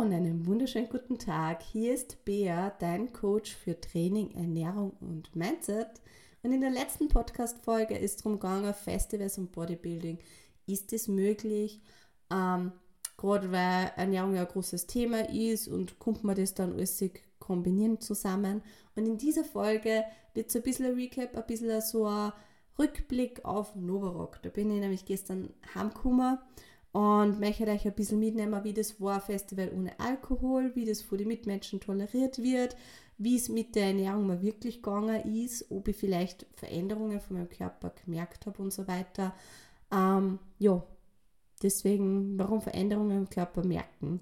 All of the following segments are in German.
und einen wunderschönen guten Tag. Hier ist Bea, dein Coach für Training, Ernährung und Mindset. Und in der letzten Podcast-Folge ist es darum gegangen, Festivals und Bodybuilding. Ist es möglich? Ähm, Gerade weil Ernährung ja ein großes Thema ist und kommt man das dann alles kombinieren zusammen. Und in dieser Folge wird so ein bisschen ein Recap, ein bisschen so ein Rückblick auf Novarock. Da bin ich nämlich gestern heimgekommen und möchte euch ein bisschen mitnehmen, wie das war, Festival ohne Alkohol, wie das von den Mitmenschen toleriert wird, wie es mit der Ernährung mal wirklich gegangen ist, ob ich vielleicht Veränderungen von meinem Körper gemerkt habe und so weiter. Ähm, ja, deswegen, warum Veränderungen im Körper merken.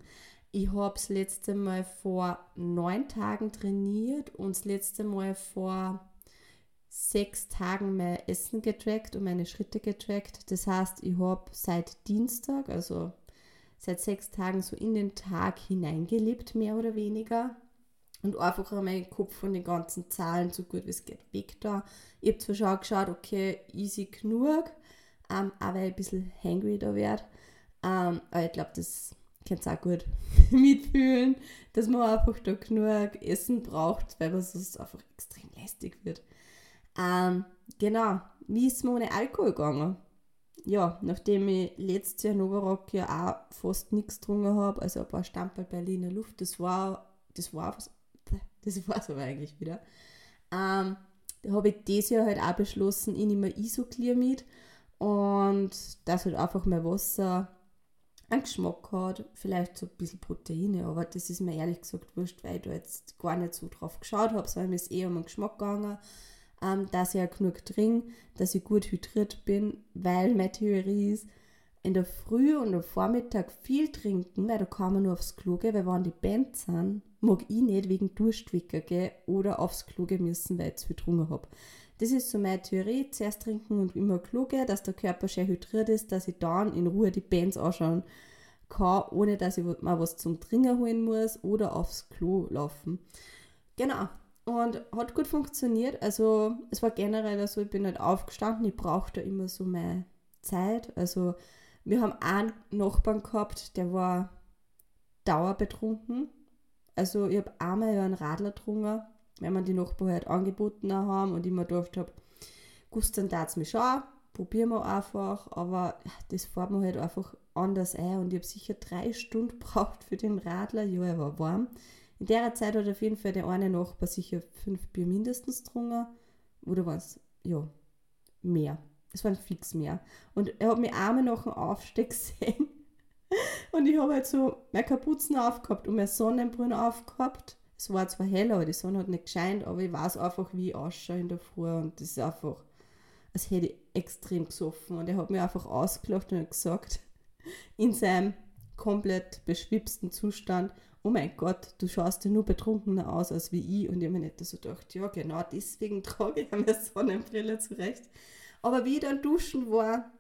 Ich habe das letzte Mal vor neun Tagen trainiert und das letzte Mal vor sechs Tagen mein Essen getrackt und meine Schritte getrackt. Das heißt, ich habe seit Dienstag, also seit sechs Tagen so in den Tag hineingelebt, mehr oder weniger. Und einfach meinen Kopf von den ganzen Zahlen so gut wie es geht weg da. Ich habe zwar schon geschaut, okay, easy genug, ähm, aber ein bisschen hangry da werde. Ähm, aber ich glaube, das könnt ihr auch gut mitfühlen, dass man einfach da genug Essen braucht, weil man sonst einfach extrem lästig wird. Ähm, genau, wie ist mir ohne Alkohol gegangen? Ja, nachdem ich letztes Jahr Novarock ja auch fast nichts getrunken habe, also ein paar Stamperl Berliner Luft, das war, das war, das war es aber eigentlich wieder. Ähm, da habe ich dieses Jahr halt auch beschlossen, ich nehme Isoclear mit und das halt einfach mein Wasser einen Geschmack hat, vielleicht so ein bisschen Proteine, aber das ist mir ehrlich gesagt wurscht, weil ich da jetzt gar nicht so drauf geschaut habe, sondern mir ist eher um den Geschmack gegangen ähm, dass ich auch genug trinke, dass ich gut hydriert bin, weil meine Theorie ist, in der Früh und am Vormittag viel trinken, weil da kann man nur aufs Klo gehen, weil wenn die Band sind, mag ich nicht wegen Durstwicker gehen oder aufs Klo gehen müssen, weil ich zu viel getrunken habe. Das ist so meine Theorie, zuerst trinken und immer Klo gehen, dass der Körper schön hydriert ist, dass ich dann in Ruhe die Bands anschauen kann, ohne dass ich mal was zum Trinken holen muss oder aufs Klo laufen. Genau, und hat gut funktioniert. Also es war generell so, ich bin nicht aufgestanden, ich brauchte immer so meine Zeit. Also wir haben einen Nachbarn gehabt, der war dauerbetrunken. Also ich habe einmal einen Radler getrunken, wenn man die Nachbarn halt angeboten haben und ich mir gedacht habe, Gustan tat es mich schon, probieren wir einfach, aber das fährt mir halt einfach anders ein und ich habe sicher drei Stunden gebraucht für den Radler, ja, er war warm. In der Zeit hat auf jeden Fall der eine Nachbar sicher fünf Bier mindestens getrunken. Oder war es, ja, mehr. Es waren fix mehr. Und er hat mir einmal nach dem Aufstieg gesehen. Und ich habe halt so meine Kapuzen aufgehabt und meine Sonnenbrille aufgehabt. Es war zwar hell, aber die Sonne hat nicht gescheint, aber ich weiß einfach, wie ich ausschaue in der Früh. Und das ist einfach, als hätte ich extrem gesoffen. Und er hat mir einfach ausgelacht und gesagt, in seinem komplett beschwipsten Zustand, oh mein Gott, du schaust ja nur betrunkener aus als wie ich. Und ich habe mir nicht so gedacht, ja genau, deswegen trage ich eine Sonnenbrille zurecht. Aber wie ich dann duschen war,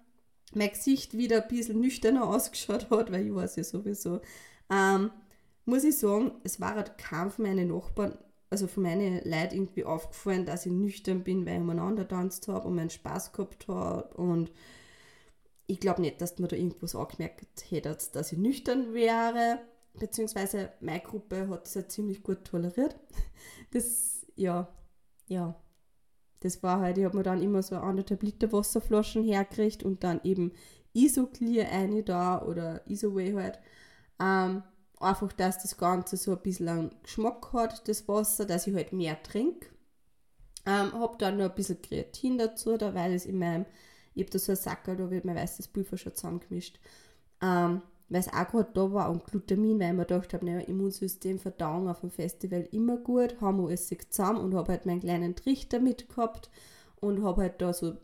mein Gesicht wieder ein bisschen nüchterner ausgeschaut hat, weil ich weiß ja sowieso, ähm, muss ich sagen, es war halt kein von meinen Nachbarn, also von meinen Leuten irgendwie aufgefallen, dass ich nüchtern bin, weil ich umeinander tanzt habe und meinen Spaß gehabt habe und ich glaube nicht, dass man da irgendwas angemerkt hätte, dass ich nüchtern wäre beziehungsweise meine Gruppe hat das ja ziemlich gut toleriert. Das, ja, ja, das war halt, ich habe mir dann immer so anderthalb Liter Wasserflaschen hergekriegt und dann eben Isoclear eine da oder Isoway halt. Ähm, einfach, dass das Ganze so ein bisschen einen Geschmack hat, das Wasser, dass ich halt mehr trinke. Ähm, habe dann noch ein bisschen Kreatin dazu, da weil es in meinem, ich habe da so ein Sackel, da wird mein weißes Pulver schon zusammengemischt. Ähm, weil es auch gerade da war und Glutamin, weil ich mir gedacht habe, naja, Immunsystem, Verdauung auf dem Festival immer gut, haben wir alles zusammen und habe halt meinen kleinen Trichter mitgehabt und habe halt da so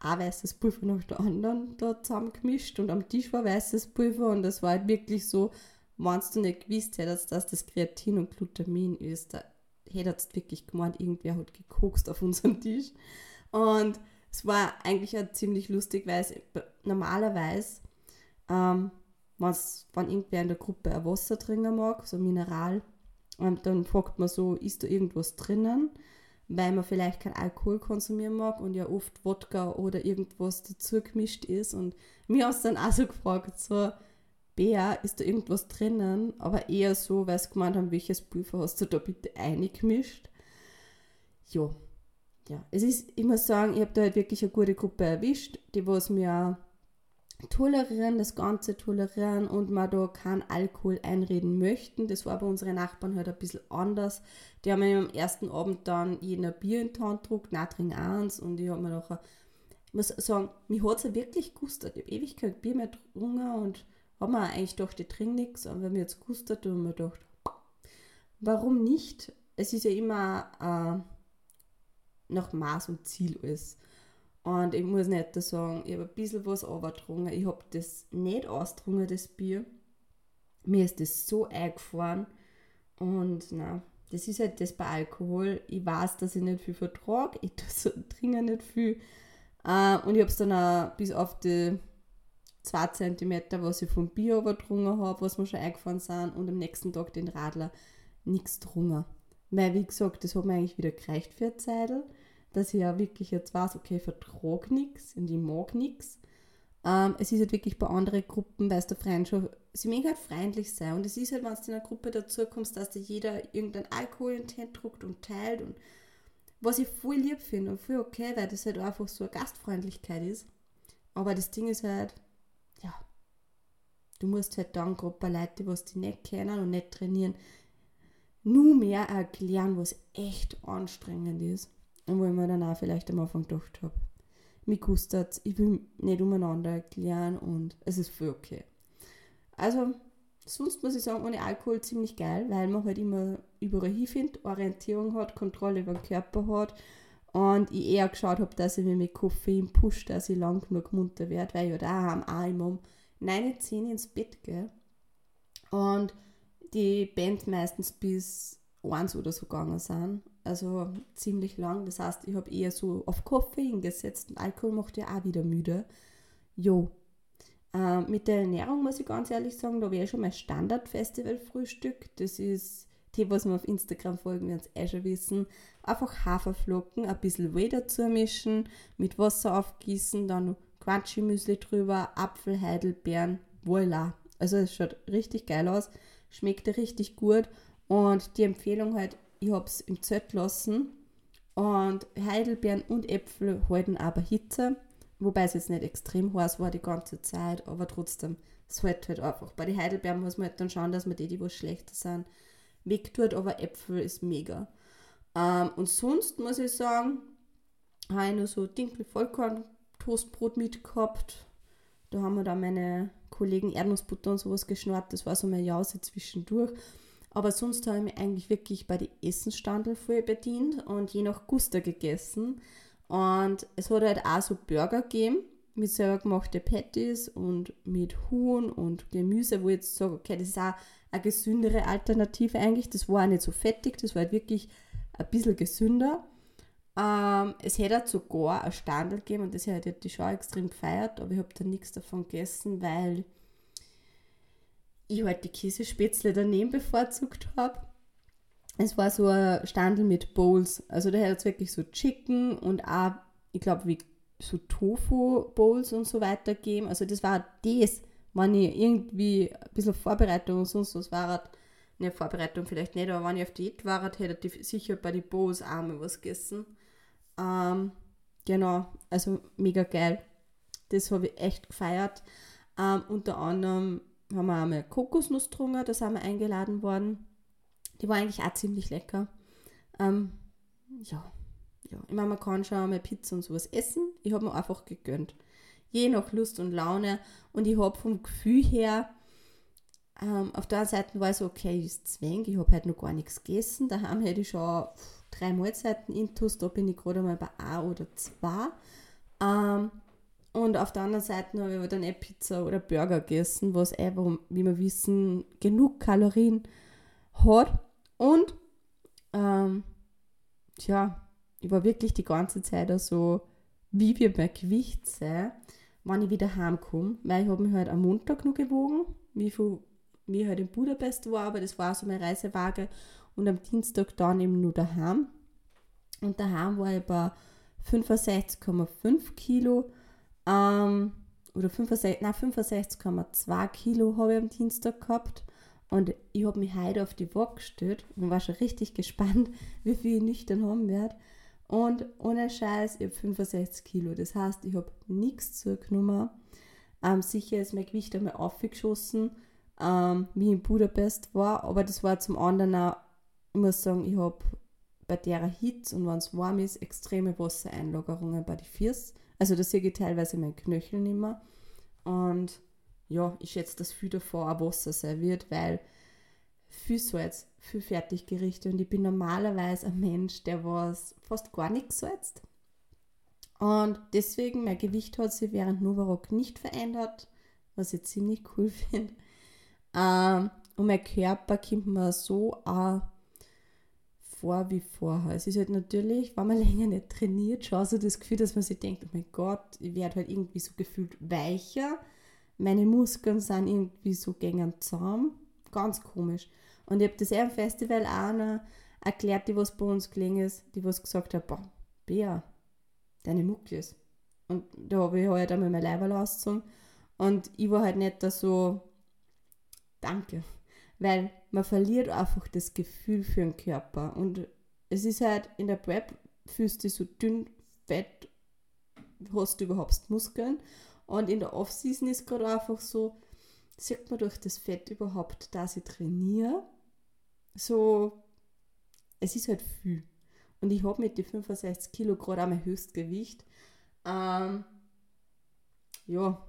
ein weißes Pulver nach der anderen da zusammengemischt und am Tisch war weißes Pulver und das war halt wirklich so, wenn du nicht gewusst hättest, dass das Kreatin und Glutamin ist, da hättest du wirklich gemeint, irgendwer hat gekokst auf unserem Tisch. Und es war eigentlich auch ziemlich lustig, weil es normalerweise ähm, wenn's, wenn irgendwer in der Gruppe ein Wasser trinken mag, so Mineral, und dann fragt man so, ist da irgendwas drinnen, weil man vielleicht keinen Alkohol konsumieren mag und ja oft Wodka oder irgendwas dazu gemischt ist. Und mir es dann auch so gefragt, so, Bär, ist da irgendwas drinnen, aber eher so, weil sie gemeint haben, welches Pulver hast du da bitte eingemischt. Ja, ja, es ist, ich muss sagen, ich habe da halt wirklich eine gute Gruppe erwischt, die was mir tolerieren, das Ganze tolerieren und man da keinen Alkohol einreden möchten. Das war bei unseren Nachbarn halt ein bisschen anders. Die haben mir am ersten Abend dann jeden ein Bier in die Hand gedruckt, nein, trink eins und ich habe mir nachher, ich muss sagen, mich hat es ja wirklich gustet. Ich habe ewig kein Bier mehr getrunken und habe mir eigentlich gedacht, ich trinke nichts, aber mir jetzt gustet und mir gedacht, warum nicht? Es ist ja immer äh, nach Maß und Ziel alles. Und ich muss nicht sagen, ich habe ein bisschen was getrunken. Ich habe das nicht ausgetrunken, das Bier. Mir ist das so eingefahren. Und na, das ist halt das bei Alkohol. Ich weiß, dass ich nicht viel vertrage. Ich trinke nicht viel. Uh, und ich habe es dann auch bis auf die 2 cm, was ich vom Bier übertrunken habe, was mir schon eingefahren sind. Und am nächsten Tag den Radler nichts getrunken. Weil, wie gesagt, das hat mir eigentlich wieder gereicht für eine Zeit dass ich ja wirklich jetzt weiß, okay, ich vertrage nichts und ich mag nichts. Ähm, es ist halt wirklich bei anderen Gruppen, weil es der Freund schon, sie mögen halt freundlich sein und es ist halt, wenn du in einer Gruppe dazu kommst, dass da jeder irgendein Alkohol in den druckt und teilt und was ich voll lieb finde und voll okay, weil das halt einfach so eine Gastfreundlichkeit ist. Aber das Ding ist halt, ja, du musst halt dann gerade bei Leuten, die was die nicht kennen und nicht trainieren, nur mehr erklären, was echt anstrengend ist. Und wo ich mir dann auch vielleicht am Anfang gedacht habe, mich gustet ich will nicht umeinander erklären und es ist voll okay. Also, sonst muss ich sagen, ohne Alkohol ziemlich geil, weil man halt immer überall hinfindet, Orientierung hat, Kontrolle über den Körper hat und ich eher geschaut habe, dass ich mich mit Koffein pushe, dass ich lang genug munter werde, weil ich halt auch immer um 9, 10 ins Bett gehe und die Band meistens bis 1 oder so gegangen sind also ziemlich lang. Das heißt, ich habe eher so auf Koffein gesetzt und Alkohol macht ja auch wieder müde. Jo. Äh, mit der Ernährung muss ich ganz ehrlich sagen, da wäre schon mein Standard-Festival-Frühstück. Das ist die, was wir auf Instagram folgen, werden es eh schon wissen. Einfach Haferflocken, ein bisschen Whey dazu mischen, mit Wasser aufgießen, dann Crunchy-Müsli drüber, Apfel, Heidelbeeren, voilà. Also es schaut richtig geil aus, schmeckt richtig gut und die Empfehlung halt ich habe es im Zelt lassen und Heidelbeeren und Äpfel halten aber Hitze, wobei es jetzt nicht extrem heiß war die ganze Zeit, aber trotzdem, es hält halt einfach. Bei den Heidelbeeren muss man halt dann schauen, dass man die, die was schlechter sind, wegtut, aber Äpfel ist mega. Ähm, und sonst muss ich sagen, habe ich nur so Dinkel Vollkorn Toastbrot mitgehabt. Da haben wir dann meine Kollegen Erdnussbutter und sowas geschnurrt. Das war so meine Jause zwischendurch. Aber sonst habe ich mich eigentlich wirklich bei den Essensstandel voll bedient und je nach Guster gegessen. Und es hat halt auch so Burger gegeben mit selber gemachte Patties und mit Huhn und Gemüse, wo ich jetzt sage, okay, das ist auch eine gesündere Alternative eigentlich. Das war auch nicht so fettig, das war halt wirklich ein bisschen gesünder. Ähm, es hätte halt sogar ein Standel gegeben und das hätte die Schau extrem gefeiert, aber ich habe dann nichts davon gegessen, weil ich halt die Käsespätzle daneben bevorzugt habe. Es war so ein Standel mit Bowls. Also da hat es wirklich so Chicken und auch, ich glaube, wie so Tofu-Bowls und so weiter gegeben. Also das war das, wenn ich irgendwie ein bisschen Vorbereitung und sonst was war, ne, Vorbereitung vielleicht nicht, aber wenn ich auf Diät war, hätte ich sicher bei den Bowls auch mal was gegessen. Ähm, genau, also mega geil. Das habe ich echt gefeiert. Ähm, unter anderem haben wir einmal Kokosnuss getrunken, da sind wir eingeladen worden. Die war eigentlich auch ziemlich lecker. Ähm, ja, ja, ich meine, man kann schon einmal Pizza und sowas essen. Ich habe mir einfach gegönnt. Je nach Lust und Laune. Und ich habe vom Gefühl her, ähm, auf der einen Seite war es so, okay, ich ist zwäng, ich habe halt noch gar nichts gegessen. Daheim hätte ich schon drei Mahlzeiten intus, da bin ich gerade mal bei A oder zwei. Ähm, und auf der anderen Seite habe ich aber dann eh Pizza oder Burger gegessen, was eh, wie wir wissen, genug Kalorien hat. Und, ähm, tja, ich war wirklich die ganze Zeit so, also, wie wir bei Gewicht sein, wenn ich wieder heimkomme. Weil ich habe mich halt am Montag noch gewogen, wie viel wie halt in Budapest war, aber das war so meine Reisewaage. Und am Dienstag dann eben nur daheim. Und daheim war ich bei 65,5 Kilo. Ähm, oder 65, nein, 65,2 Kilo habe ich am Dienstag gehabt. Und ich habe mich heute auf die Waage gestellt und war schon richtig gespannt, wie viel ich nüchtern haben werde. Und ohne Scheiß, ich habe 65 Kilo. Das heißt, ich habe nichts zugenommen. Ähm, sicher ist mein Gewicht einmal aufgeschossen, ähm, wie in Budapest war. Aber das war zum anderen auch, ich muss sagen, ich habe bei der Hitze und wenn es warm ist, extreme Wassereinlagerungen bei den Füßen. Also da sehe ich teilweise meinen Knöchel nicht mehr. Und ja, ich schätze, dass viel davor auch Wasser wird, weil viel Salz, viel Fertiggerichte und ich bin normalerweise ein Mensch, der was fast gar nichts salzt. Und deswegen, mein Gewicht hat sich während Novarock nicht verändert, was ich ziemlich cool finde. Ähm, und mein Körper kommt mir so auch vor wie vorher. Es ist halt natürlich, wenn man länger nicht trainiert, schon so das Gefühl, dass man sich denkt, oh mein Gott, ich werde halt irgendwie so gefühlt weicher. Meine Muskeln sind irgendwie so gegen zusammen. Ganz komisch. Und ich habe das eher am Festival auch noch erklärt, die was bei uns gelegen ist, die was gesagt hat, boah, Bea, deine Mucklis. Und da habe ich halt einmal mein Leiberl ausgezogen. Und ich war halt nicht da so, danke. Weil man verliert einfach das Gefühl für den Körper. Und es ist halt in der Prep, fühlst du so dünn, fett, hast du überhaupt Muskeln. Und in der Off-Season ist gerade einfach so, sieht man durch das Fett überhaupt, dass ich trainiere. So, es ist halt viel. Und ich habe mit den 65 Kilo gerade auch mein Höchstgewicht. Ähm, ja,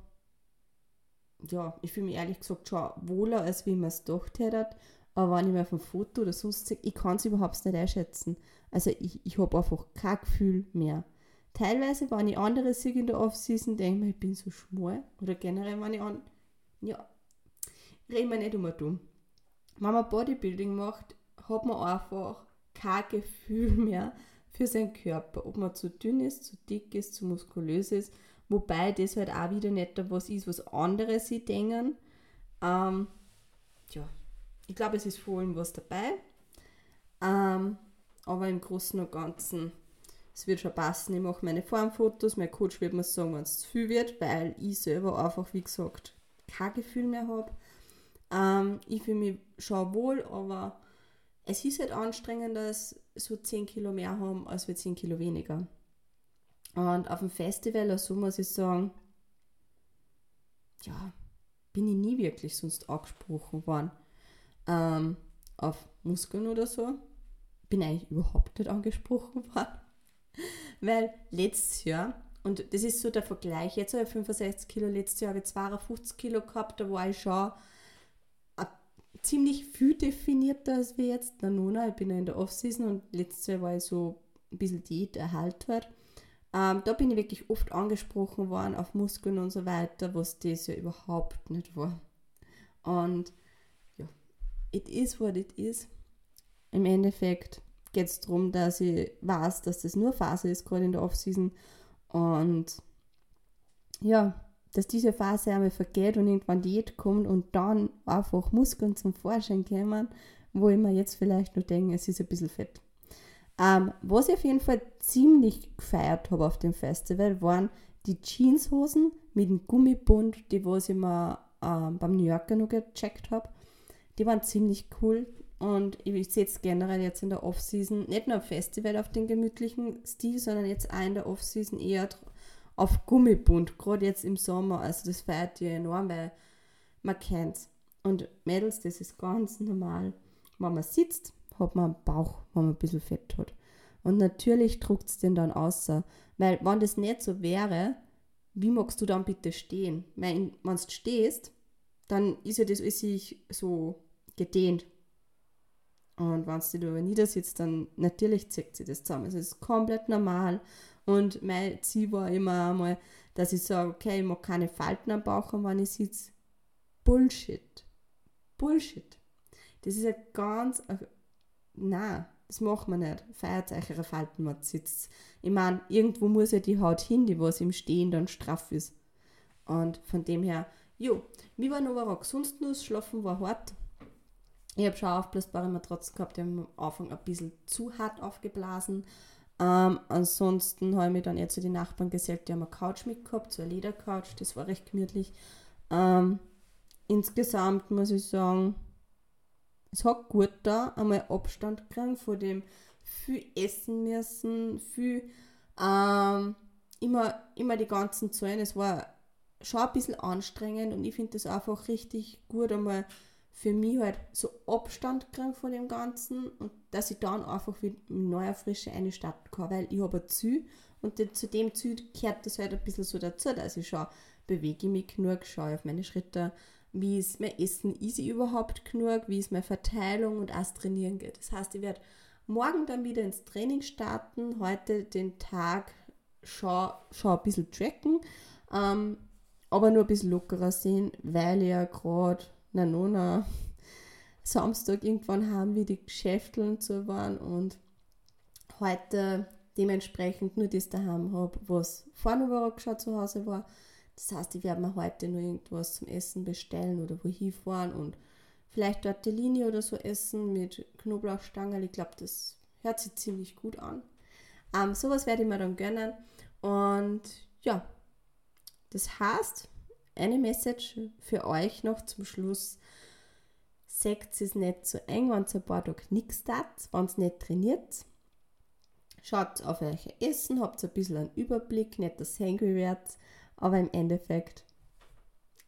ja, ich fühle mich ehrlich gesagt schon wohler, als wie man es gedacht hätte. Aber wenn ich mir auf ein Foto oder sonst sehe, ich kann es überhaupt nicht einschätzen. Also ich, ich habe einfach kein Gefühl mehr. Teilweise, wenn ich andere sehe in der Off-Season, denke ich mir, ich bin so schmal. Oder generell, wenn ich an. Ja, reden wir nicht um dumm. Wenn man Bodybuilding macht, hat man einfach kein Gefühl mehr für seinen Körper. Ob man zu dünn ist, zu dick ist, zu muskulös ist Wobei das halt auch wieder nicht was ist, was andere sich denken. Ähm, ja, ich glaube, es ist vor allem was dabei. Ähm, aber im Großen und Ganzen, es wird schon passen. Ich mache meine Formfotos. Mein Coach wird mir sagen, wenn es zu viel wird, weil ich selber einfach, wie gesagt, kein Gefühl mehr habe. Ähm, ich fühle mich schon wohl, aber es ist halt anstrengender, so 10 Kilo mehr haben, als wir 10 Kilo weniger. Und auf dem Festival, also muss ich sagen, ja, bin ich nie wirklich sonst angesprochen worden ähm, auf Muskeln oder so. Bin eigentlich überhaupt nicht angesprochen worden. Weil letztes Jahr, und das ist so der Vergleich, jetzt habe ich 65 Kilo, letztes Jahr habe ich 52 Kilo gehabt, da war ich schon ziemlich viel definierter als wie jetzt. Na, Nona, ich bin ja in der Offseason und letztes Jahr war ich so ein bisschen Diät erhalten. Halt. Ähm, da bin ich wirklich oft angesprochen worden auf Muskeln und so weiter, was das ja überhaupt nicht war. Und ja, it is what it is. Im Endeffekt geht es darum, dass ich weiß, dass das nur Phase ist, gerade in der Offseason. Und ja, dass diese Phase einmal vergeht und irgendwann Diät kommt und dann einfach Muskeln zum Vorschein kommen, wo ich mir jetzt vielleicht nur denke, es ist ein bisschen fett. Ähm, was ich auf jeden Fall ziemlich gefeiert habe auf dem Festival, waren die Jeanshosen mit dem Gummibund, die was ich mir ähm, beim New Yorker noch gecheckt habe. Die waren ziemlich cool und ich sehe es generell jetzt in der Off-Season, nicht nur am Festival auf den gemütlichen Stil, sondern jetzt auch in der Off-Season eher auf Gummibund, gerade jetzt im Sommer. Also das feiert ihr enorm, weil man kennt Und Mädels, das ist ganz normal. Wenn man sitzt, hat man einen Bauch, wenn man ein bisschen Fett hat. Und natürlich druckt es den dann außer. Weil, wenn das nicht so wäre, wie magst du dann bitte stehen? Weil, wenn du stehst, dann ist ja das alles so gedehnt. Und wenn du da niedersitzt, dann natürlich zieht sich das zusammen. Es ist komplett normal. Und mein Ziel war immer einmal, dass ich sage, okay, ich mag keine Falten am Bauch haben, wenn ich sitze. Bullshit. Bullshit. Das ist ein ganz na, das macht man nicht. Ihre Falten, man sitzt. Ich meine, irgendwo muss ja die Haut hin, die was im Stehen dann straff ist. Und von dem her, jo, wie war Novarock? Sonst nur das Schlafen war hart. Ich habe schon aufblasbare Matratzen gehabt, die haben am Anfang ein bisschen zu hart aufgeblasen. Ähm, ansonsten habe ich mich dann eher zu den Nachbarn gesellt, die haben eine Couch mitgehabt, so eine Ledercouch, das war recht gemütlich. Ähm, insgesamt muss ich sagen, es hat gut da, einmal Abstand gekriegt von dem viel essen müssen, viel ähm, immer, immer die ganzen Zahlen. Es war schon ein bisschen anstrengend und ich finde das einfach richtig gut, einmal für mich halt so Abstand kriegen von dem Ganzen und dass ich dann einfach wieder mit neuer Frische eine starten kann, weil ich habe ein Ziel und zu dem Ziel gehört das halt ein bisschen so dazu, dass ich schon bewege mich genug, schaue auf meine Schritte, wie ist mein Essen, ist ich überhaupt genug, wie ist meine Verteilung und auch Trainieren geht. Das heißt, ich werde morgen dann wieder ins Training starten, heute den Tag schon, schon ein bisschen tracken, ähm, aber nur ein bisschen lockerer sehen, weil ich ja gerade na Nona Samstag irgendwann haben wir die Geschäfteln zu waren und heute dementsprechend nur das daheim habe, was vorne war schon zu Hause war. Das heißt, ich werde mir heute nur irgendwas zum Essen bestellen oder wohin fahren und vielleicht dort die Linie oder so essen mit Knoblauchstangen. Ich glaube, das hört sich ziemlich gut an. Ähm, sowas werde ich mir dann gönnen. Und ja, das heißt, eine Message für euch noch zum Schluss. Seht es nicht zu eng, wenn ihr ein paar Tage nichts tat, wenn ihr nicht trainiert. Schaut auf euch Essen, habt ein bisschen einen Überblick, nicht das hangry werdet, aber im Endeffekt,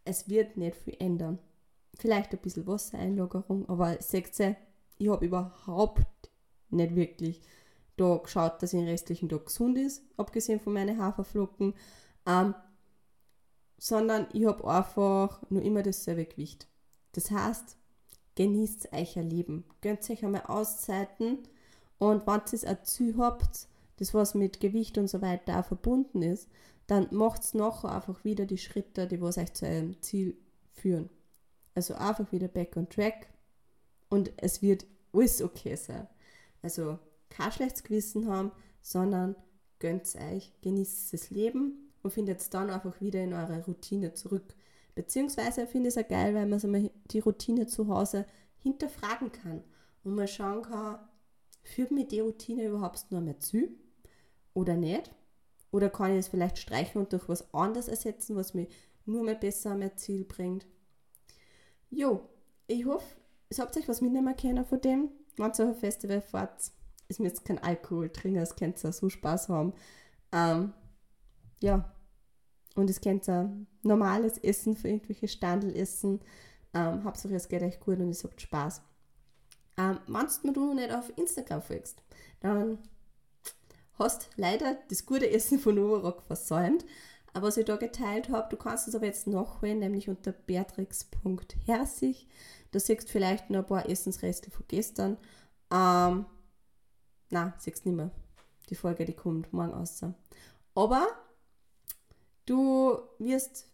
es wird nicht viel ändern. Vielleicht ein bisschen Wassereinlagerung, aber seht ihr, ich habe überhaupt nicht wirklich da geschaut, dass ich den restlichen Tag gesund ist, abgesehen von meinen Haferflocken. Ähm, sondern ich habe einfach nur immer dasselbe Gewicht. Das heißt, genießt euch ein Leben. Gönnt euch einmal Auszeiten und wenn ihr ein Ziel habt, das was mit Gewicht und so weiter auch verbunden ist, dann macht nachher einfach wieder die Schritte, die was euch zu eurem Ziel führen. Also einfach wieder back on track und es wird alles okay sein. Also kein schlechtes Gewissen haben, sondern gönnt euch, genießt das Leben und findet dann einfach wieder in eure Routine zurück. Beziehungsweise finde ich es auch geil, weil man so die Routine zu Hause hinterfragen kann und mal schauen kann, führt mir die Routine überhaupt nur mehr zu oder nicht? Oder kann ich es vielleicht streichen und durch was anderes ersetzen, was mich nur mehr besser an mein Ziel bringt? Jo, ich hoffe, es habt euch was mitnehmen können von dem. Wenn ihr auf ein Festival fahrt, ist mir jetzt kein Alkohol trinken, es könnt ihr so Spaß haben. Ähm, ja, und es könnt ihr normales Essen für irgendwelche Standelessen. Ähm, Hauptsache es geht euch gut und es habt Spaß. Ähm, Wenn du mir noch nicht auf Instagram folgst, dann hast leider das gute Essen von Novarock versäumt. Aber was ich da geteilt habe, du kannst es aber jetzt nachholen, nämlich unter beatrix.herzig. Da siehst du vielleicht noch ein paar Essensreste von gestern. Ähm, na, siehst nicht mehr. Die Folge, die kommt morgen raus. Aber Du wirst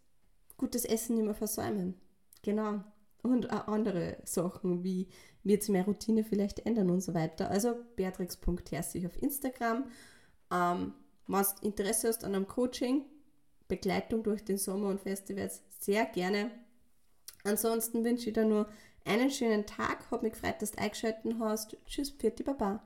gutes Essen nicht mehr versäumen. Genau. Und auch andere Sachen, wie wird sich meine Routine vielleicht ändern und so weiter. Also beatrix.herzig auf Instagram. Ähm, wenn du Interesse hast an einem Coaching, Begleitung durch den Sommer und Festivals, sehr gerne. Ansonsten wünsche ich dir nur einen schönen Tag. Hab mich gefreut, dass du eingeschaltet hast. Tschüss, Pfiat Baba.